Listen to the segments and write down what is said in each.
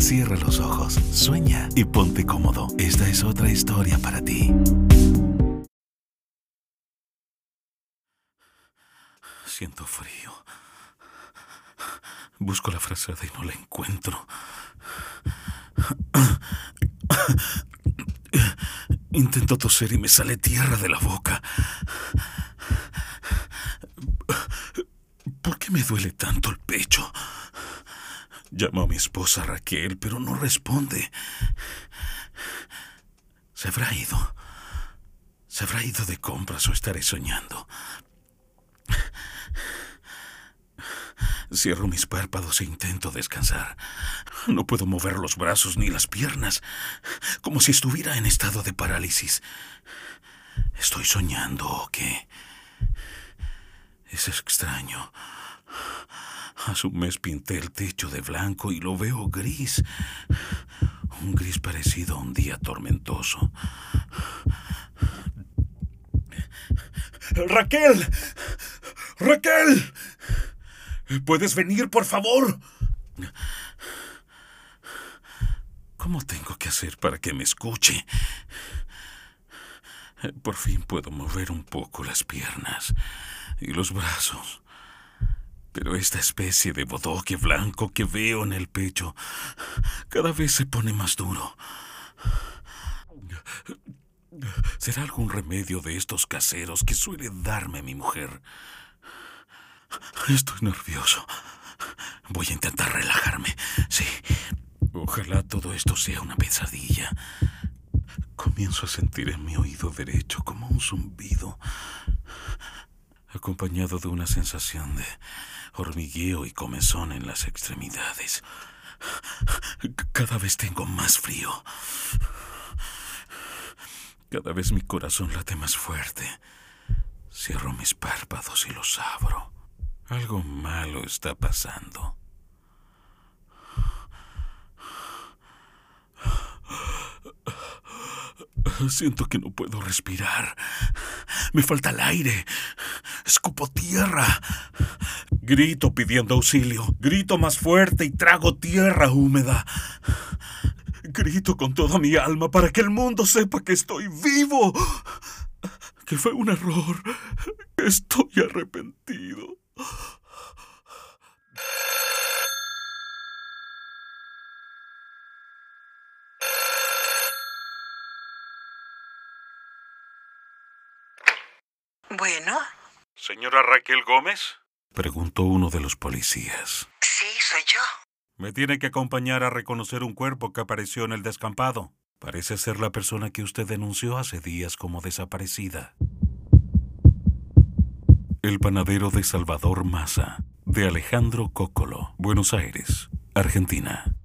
Cierra los ojos, sueña y ponte cómodo. Esta es otra historia para ti. Siento frío. Busco la frazada y no la encuentro. Intento toser y me sale tierra de la boca. ¿Por qué me duele tanto? Llamo a mi esposa Raquel, pero no responde. Se habrá ido. Se habrá ido de compras o estaré soñando. Cierro mis párpados e intento descansar. No puedo mover los brazos ni las piernas, como si estuviera en estado de parálisis. ¿Estoy soñando o qué? Es extraño. Hace un mes pinté el techo de blanco y lo veo gris. Un gris parecido a un día tormentoso. Raquel. Raquel. ¿Puedes venir, por favor? ¿Cómo tengo que hacer para que me escuche? Por fin puedo mover un poco las piernas y los brazos. Pero esta especie de bodoque blanco que veo en el pecho cada vez se pone más duro. ¿Será algún remedio de estos caseros que suele darme mi mujer? Estoy nervioso. Voy a intentar relajarme. Sí. Ojalá todo esto sea una pesadilla. Comienzo a sentir en mi oído derecho como un zumbido, acompañado de una sensación de hormigueo y comezón en las extremidades. Cada vez tengo más frío. Cada vez mi corazón late más fuerte. Cierro mis párpados y los abro. Algo malo está pasando. Siento que no puedo respirar. Me falta el aire. Escupo tierra. Grito pidiendo auxilio. Grito más fuerte y trago tierra húmeda. Grito con toda mi alma para que el mundo sepa que estoy vivo. Que fue un error. Estoy arrepentido. Bueno. ¿Señora Raquel Gómez? Preguntó uno de los policías. Sí, soy yo. Me tiene que acompañar a reconocer un cuerpo que apareció en el descampado. Parece ser la persona que usted denunció hace días como desaparecida. El panadero de Salvador Maza, de Alejandro Cócolo, Buenos Aires, Argentina.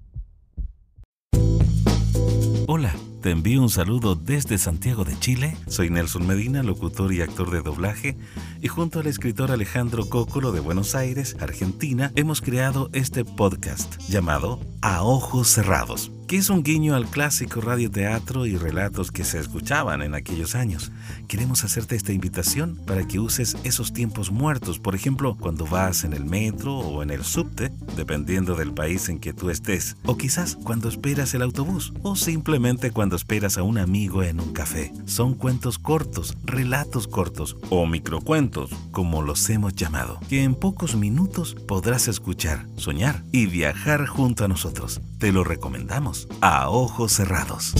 Hola, te envío un saludo desde Santiago de Chile. Soy Nelson Medina, locutor y actor de doblaje, y junto al escritor Alejandro Cócolo de Buenos Aires, Argentina, hemos creado este podcast llamado A Ojos Cerrados que es un guiño al clásico radioteatro y relatos que se escuchaban en aquellos años. Queremos hacerte esta invitación para que uses esos tiempos muertos, por ejemplo, cuando vas en el metro o en el subte, dependiendo del país en que tú estés, o quizás cuando esperas el autobús, o simplemente esperas a un amigo en un café. Son cuentos cortos, relatos cortos, o microcuentos, como los hemos llamado, que en pocos minutos podrás escuchar, soñar y viajar junto a nosotros. Te lo recomendamos a ojos cerrados.